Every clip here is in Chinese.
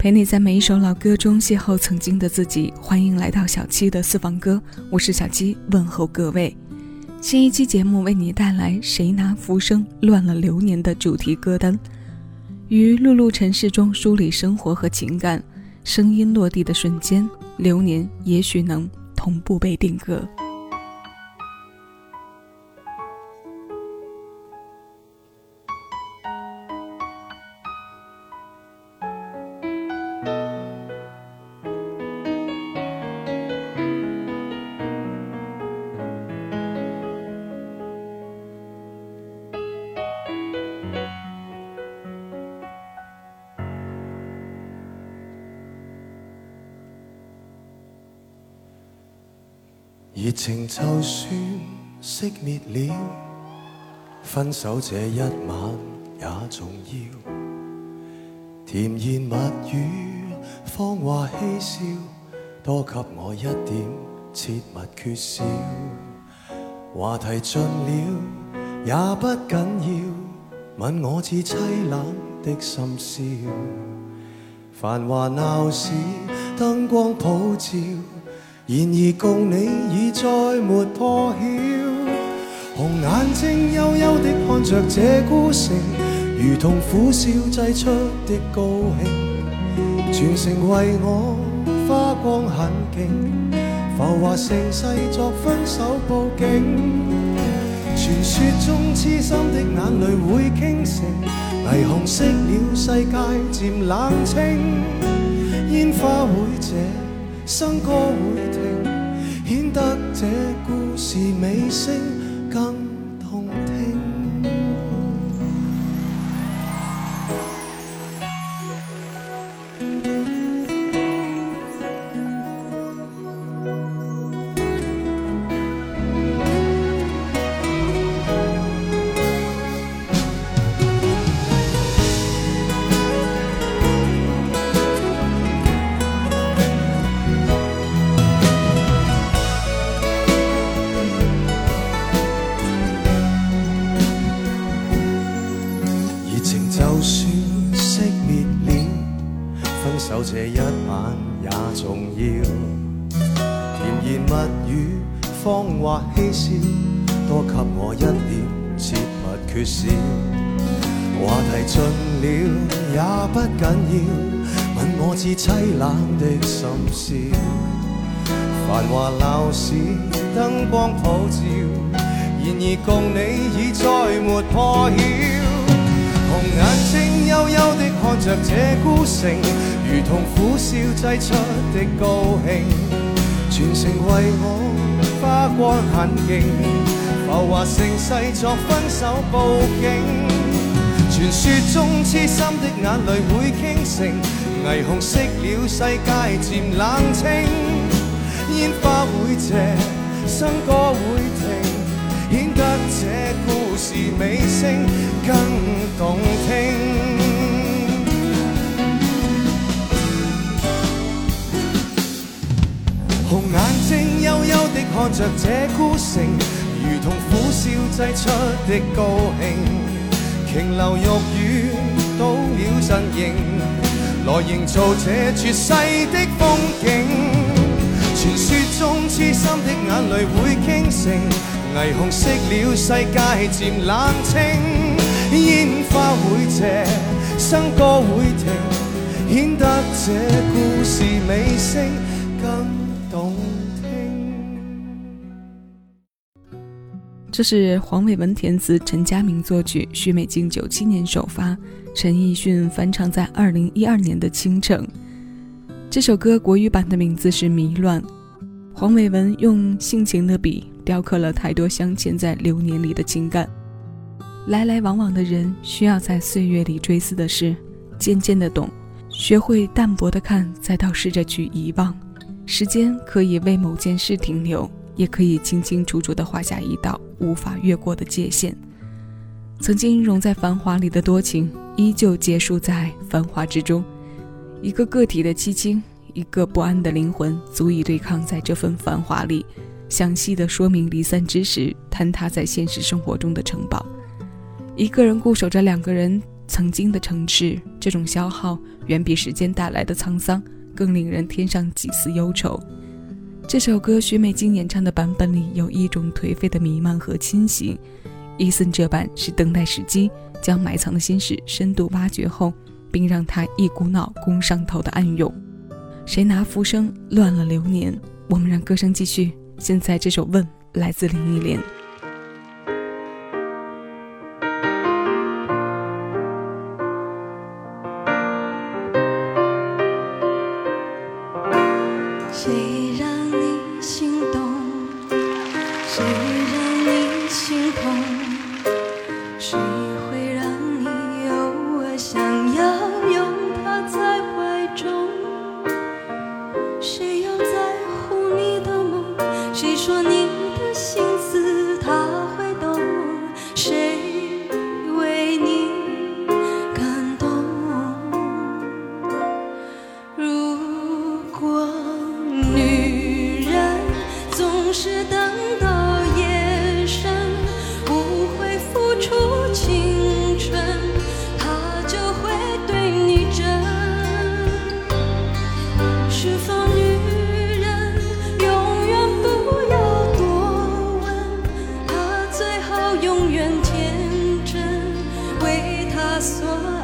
陪你在每一首老歌中邂逅曾经的自己。欢迎来到小七的私房歌，我是小七，问候各位。新一期节目为你带来《谁拿浮生乱了流年》的主题歌单，于碌碌尘世中梳理生活和情感，声音落地的瞬间，流年也许能同步被定格。热情就算熄灭了，分手这一晚也重要。甜言蜜语，芳话嬉笑，多给我一点切勿缺少。话题尽了也不紧要，吻我至凄冷的深宵。繁华闹市，灯光普照。然而共你已再没破晓，红眼睛幽幽的看着这孤城，如同苦笑挤出的高兴，全城为我花光。很劲，浮华盛世作分手布景。传说中痴心的眼泪会倾城，霓虹熄了世界渐冷清，烟花会谢。笙歌会停，显得这故事尾声。重要，甜言蜜语，芳华嬉笑，多给我一点，切勿缺少。话题尽了也不紧要，吻我至凄冷的深宵。繁华闹市，灯光普照，然而共你已再没破晓。红眼睛幽幽的看着这孤城。如同苦笑挤出的高兴，全城为我花光很劲，浮华盛世作分手布景。传说中痴心的眼泪会倾城，霓虹熄了世界渐冷清，烟花会谢，笙歌会停，显得这故事尾声更动听。睛幽幽地看着这孤城，如同苦笑挤出的高兴。琼楼玉宇倒了阵形，来营造这绝世的风景。传说中痴心的眼泪会倾城，霓虹熄了世界渐冷清，烟花会谢，笙歌会停，显得这故事尾声更。这是黄伟文填词，陈佳明作曲，徐美静九七年首发，陈奕迅翻唱在二零一二年的《倾城》。这首歌国语版的名字是《迷乱》。黄伟文用性情的笔雕刻了太多镶嵌在流年里的情感。来来往往的人，需要在岁月里追思的事，渐渐的懂，学会淡薄的看，再到试着去遗忘。时间可以为某件事停留。也可以清清楚楚地画下一道无法越过的界限。曾经融在繁华里的多情，依旧结束在繁华之中。一个个体的凄清，一个不安的灵魂，足以对抗在这份繁华里。详细的说明离散之时坍塌在现实生活中的城堡。一个人固守着两个人，曾经的城市，这种消耗远比时间带来的沧桑更令人添上几丝忧愁。这首歌许美静演唱的版本里有一种颓废的弥漫和侵袭，伊森这版是等待时机，将埋藏的心事深度挖掘后，并让他一股脑攻上头的暗涌。谁拿浮生乱了流年？我们让歌声继续。现在这首问来自林忆莲。所。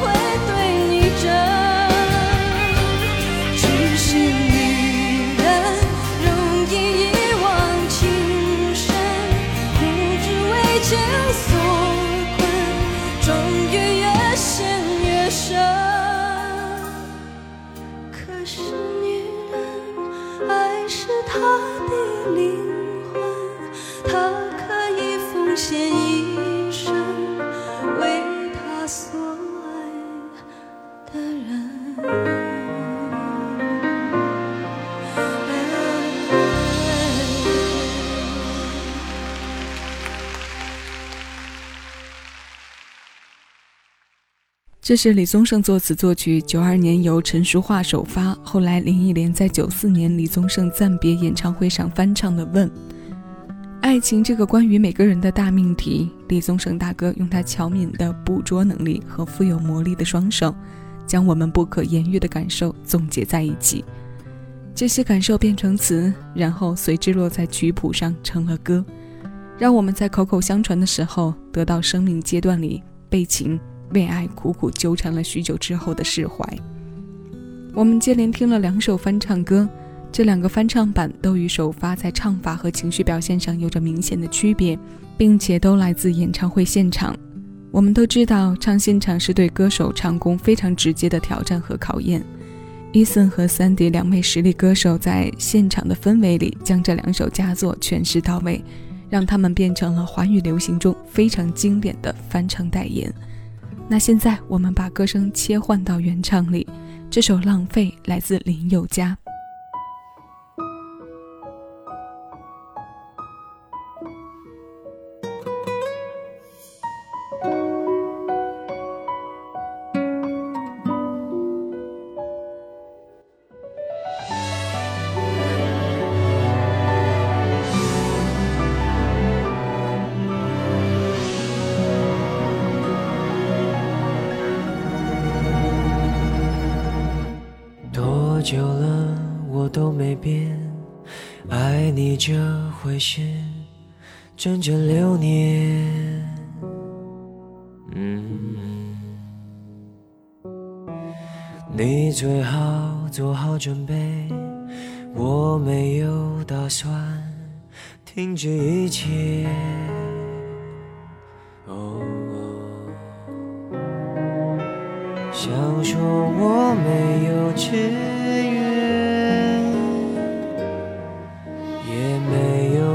回这是李宗盛作词作曲，九二年由陈淑桦首发，后来林忆莲在九四年李宗盛暂别演唱会上翻唱的《问》。爱情这个关于每个人的大命题，李宗盛大哥用他巧敏的捕捉能力和富有魔力的双手，将我们不可言喻的感受总结在一起。这些感受变成词，然后随之落在曲谱上成了歌，让我们在口口相传的时候得到生命阶段里被情。为爱苦苦纠缠了许久之后的释怀。我们接连听了两首翻唱歌，这两个翻唱版都与首发在唱法和情绪表现上有着明显的区别，并且都来自演唱会现场。我们都知道，唱现场是对歌手唱功非常直接的挑战和考验。伊森和三迪两位实力歌手在现场的氛围里，将这两首佳作诠释到位，让他们变成了华语流行中非常经典的翻唱代言。那现在我们把歌声切换到原唱里，这首《浪费》来自林宥嘉。整整六年。嗯，你最好做好准备，我没有打算停止一切。哦，想说我没有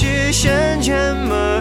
去旋转门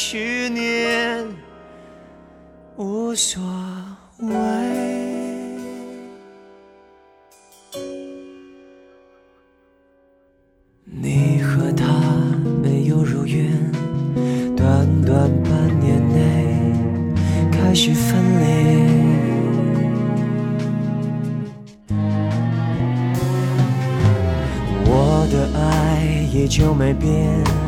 十年无所谓。你和他没有如愿，短短半年内开始分裂。我的爱依旧没变。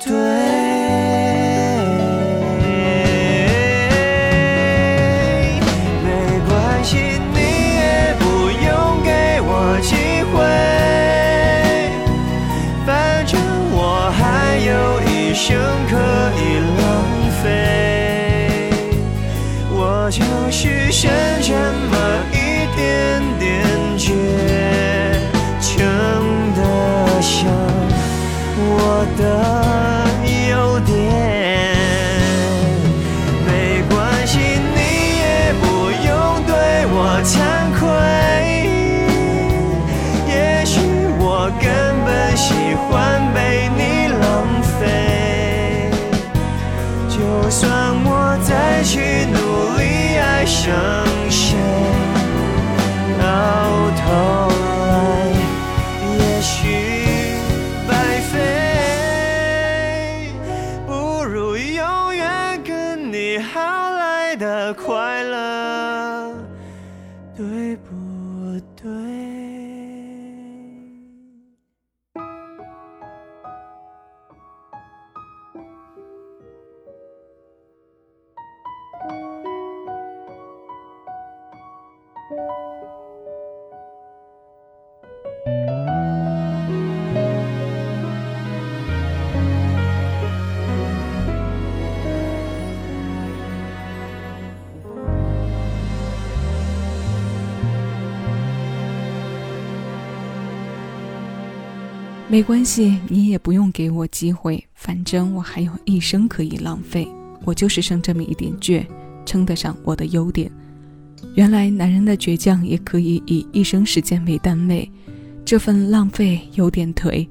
对。没关系，你也不用给我机会，反正我还有一生可以浪费。我就是剩这么一点倔，称得上我的优点。原来男人的倔强也可以以一生时间为单位，这份浪费有点颓。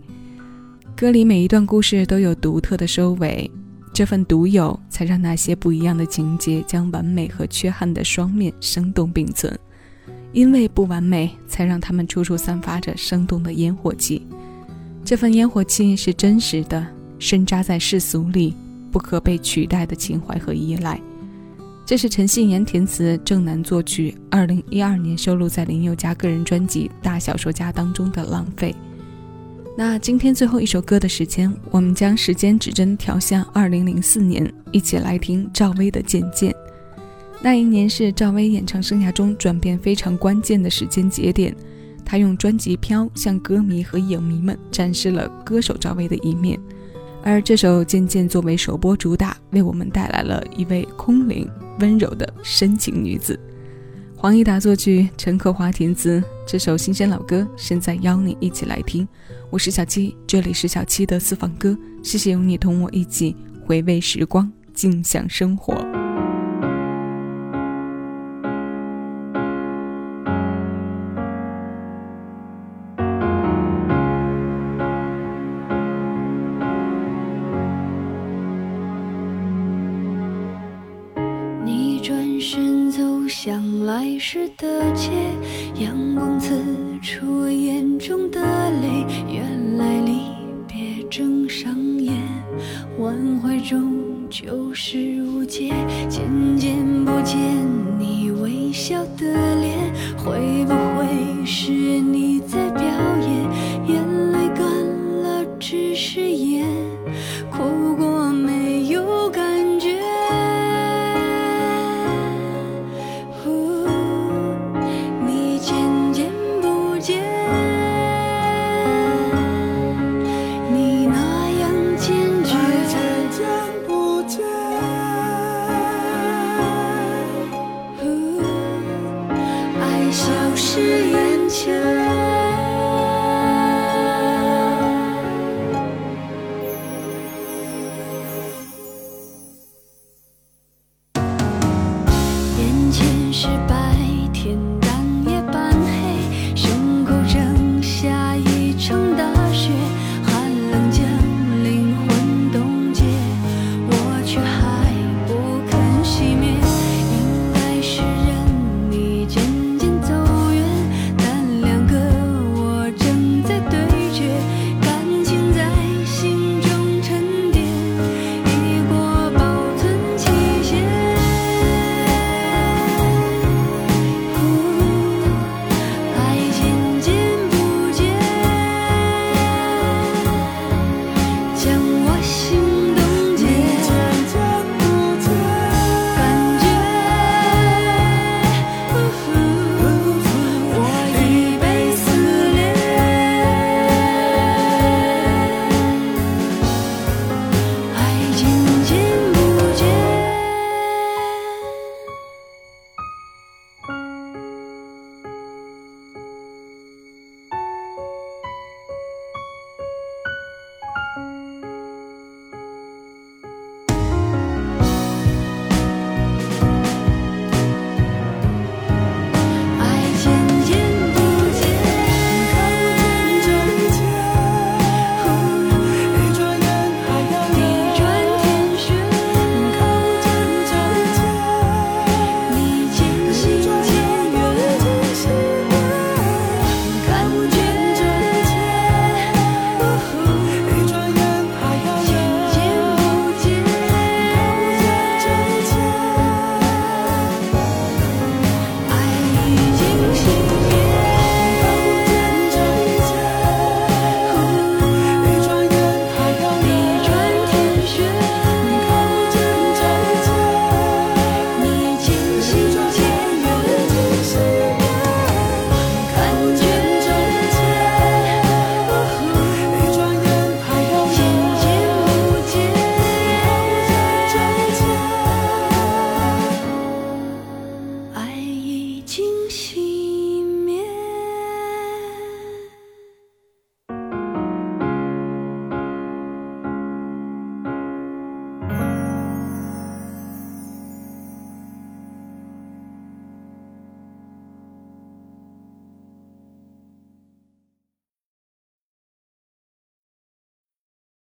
歌里每一段故事都有独特的收尾，这份独有才让那些不一样的情节将完美和缺憾的双面生动并存。因为不完美，才让他们处处散发着生动的烟火气。这份烟火气是真实的，深扎在世俗里，不可被取代的情怀和依赖。这是陈信言填词，郑楠作曲，二零一二年收录在林宥嘉个人专辑《大小说家》当中的《浪费》。那今天最后一首歌的时间，我们将时间指针调向二零零四年，一起来听赵薇的《渐渐》。那一年是赵薇演唱生涯中转变非常关键的时间节点。他用专辑《飘》向歌迷和影迷们展示了歌手赵薇的一面，而这首《渐渐》作为首播主打，为我们带来了一位空灵温柔的深情女子。黄义达作曲，陈可华填词，这首新鲜老歌，现在邀你一起来听。我是小七，这里是小七的私房歌，谢谢有你同我一起回味时光，静享生活。时的。